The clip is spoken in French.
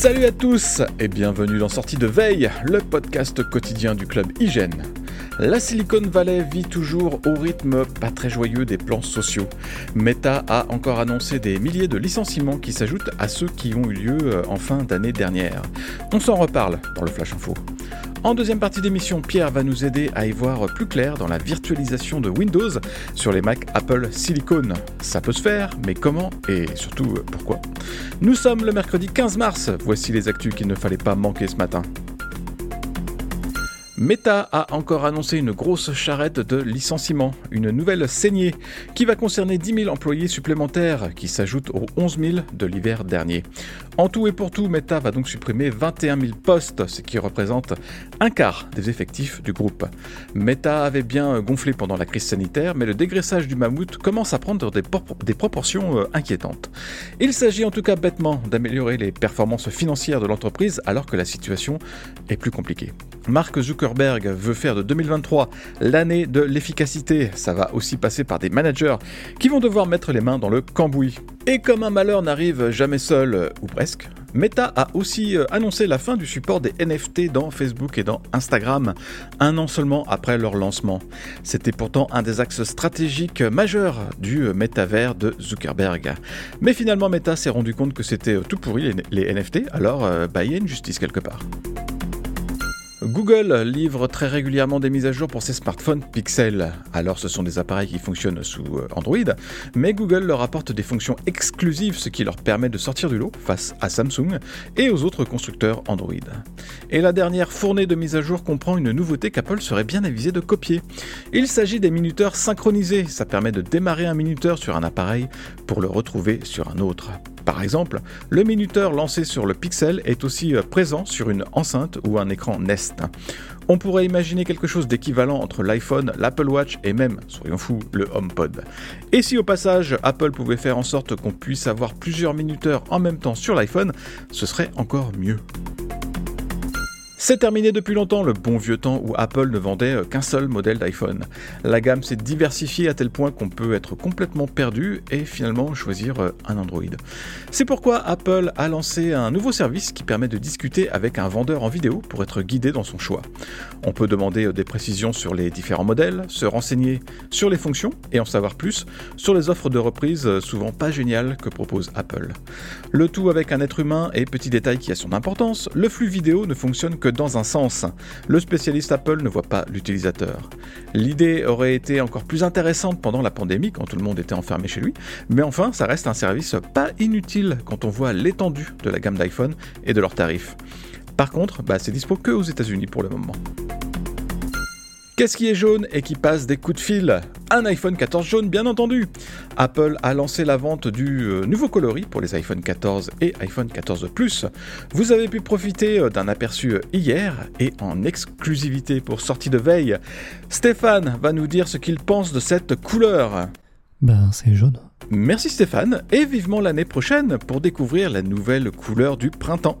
Salut à tous et bienvenue dans Sortie de Veille, le podcast quotidien du club Hygiène. La Silicon Valley vit toujours au rythme pas très joyeux des plans sociaux. Meta a encore annoncé des milliers de licenciements qui s'ajoutent à ceux qui ont eu lieu euh, en fin d'année dernière. On s'en reparle dans le Flash Info. En deuxième partie d'émission, Pierre va nous aider à y voir plus clair dans la virtualisation de Windows sur les Mac Apple Silicon. Ça peut se faire, mais comment et surtout pourquoi? Nous sommes le mercredi 15 mars, voici les actus qu'il ne fallait pas manquer ce matin. Meta a encore annoncé une grosse charrette de licenciements, une nouvelle saignée qui va concerner 10 000 employés supplémentaires qui s'ajoutent aux 11 000 de l'hiver dernier. En tout et pour tout, Meta va donc supprimer 21 000 postes, ce qui représente un quart des effectifs du groupe. Meta avait bien gonflé pendant la crise sanitaire, mais le dégraissage du mammouth commence à prendre des, proportions euh, inquiétantes. Il s'agit en tout cas bêtement d'améliorer les performances financières de l'entreprise alors que la situation est plus compliquée. Veut faire de 2023 l'année de l'efficacité. Ça va aussi passer par des managers qui vont devoir mettre les mains dans le cambouis. Et comme un malheur n'arrive jamais seul, ou presque, Meta a aussi annoncé la fin du support des NFT dans Facebook et dans Instagram, un an seulement après leur lancement. C'était pourtant un des axes stratégiques majeurs du métavers de Zuckerberg. Mais finalement, Meta s'est rendu compte que c'était tout pourri les, NFT, alors bah, il y a une justice quelque part. Google livre très régulièrement des mises à jour pour ses smartphones Pixel. Alors ce sont des appareils qui fonctionnent sous Android, mais Google leur apporte des fonctions exclusives, ce qui leur permet de sortir du lot face à Samsung et aux autres constructeurs Android. Et la dernière fournée de mises à jour comprend une nouveauté qu'Apple serait bien avisé de copier. Il s'agit des minuteurs synchronisés, ça permet de démarrer un minuteur sur un appareil pour le retrouver sur un autre. Par exemple, le minuteur lancé sur le Pixel est aussi présent sur une enceinte ou un écran Nest. On pourrait imaginer quelque chose d'équivalent entre l'iPhone, l'Apple Watch et même, soyons fous, le HomePod. Et si au passage Apple pouvait faire en sorte qu'on puisse avoir plusieurs minuteurs en même temps sur l'iPhone, ce serait encore mieux. C'est terminé depuis longtemps le bon vieux temps où Apple ne vendait qu'un seul modèle d'iPhone. La gamme s'est diversifiée à tel point qu'on peut être complètement perdu et finalement choisir un Android. C'est pourquoi Apple a lancé un nouveau service qui permet de discuter avec un vendeur en vidéo pour être guidé dans son choix. On peut demander des précisions sur les différents modèles, se renseigner sur les fonctions et en savoir plus sur les offres de reprise souvent pas géniales que propose Apple. Le tout avec un être humain et petit détail qui a son importance, le flux vidéo ne fonctionne que dans un sens. Le spécialiste Apple ne voit pas l'utilisateur. L'idée aurait été encore plus intéressante pendant la pandémie quand tout le monde était enfermé chez lui, mais enfin ça reste un service pas inutile quand on voit l'étendue de la gamme d'iPhone et de leurs tarifs. Par contre, bah, c'est dispo que aux États-Unis pour le moment. Qu'est-ce qui est jaune et qui passe des coups de fil Un iPhone 14 jaune, bien entendu. Apple a lancé la vente du euh, nouveau coloris pour les iPhone 14 et iPhone 14 Plus. Vous avez pu profiter euh, d'un aperçu euh, hier et en exclusivité pour sortie de veille. Stéphane va nous dire ce qu'il pense de cette couleur. Ben, c'est jaune. Merci Stéphane et vivement l'année prochaine pour découvrir la nouvelle couleur du printemps.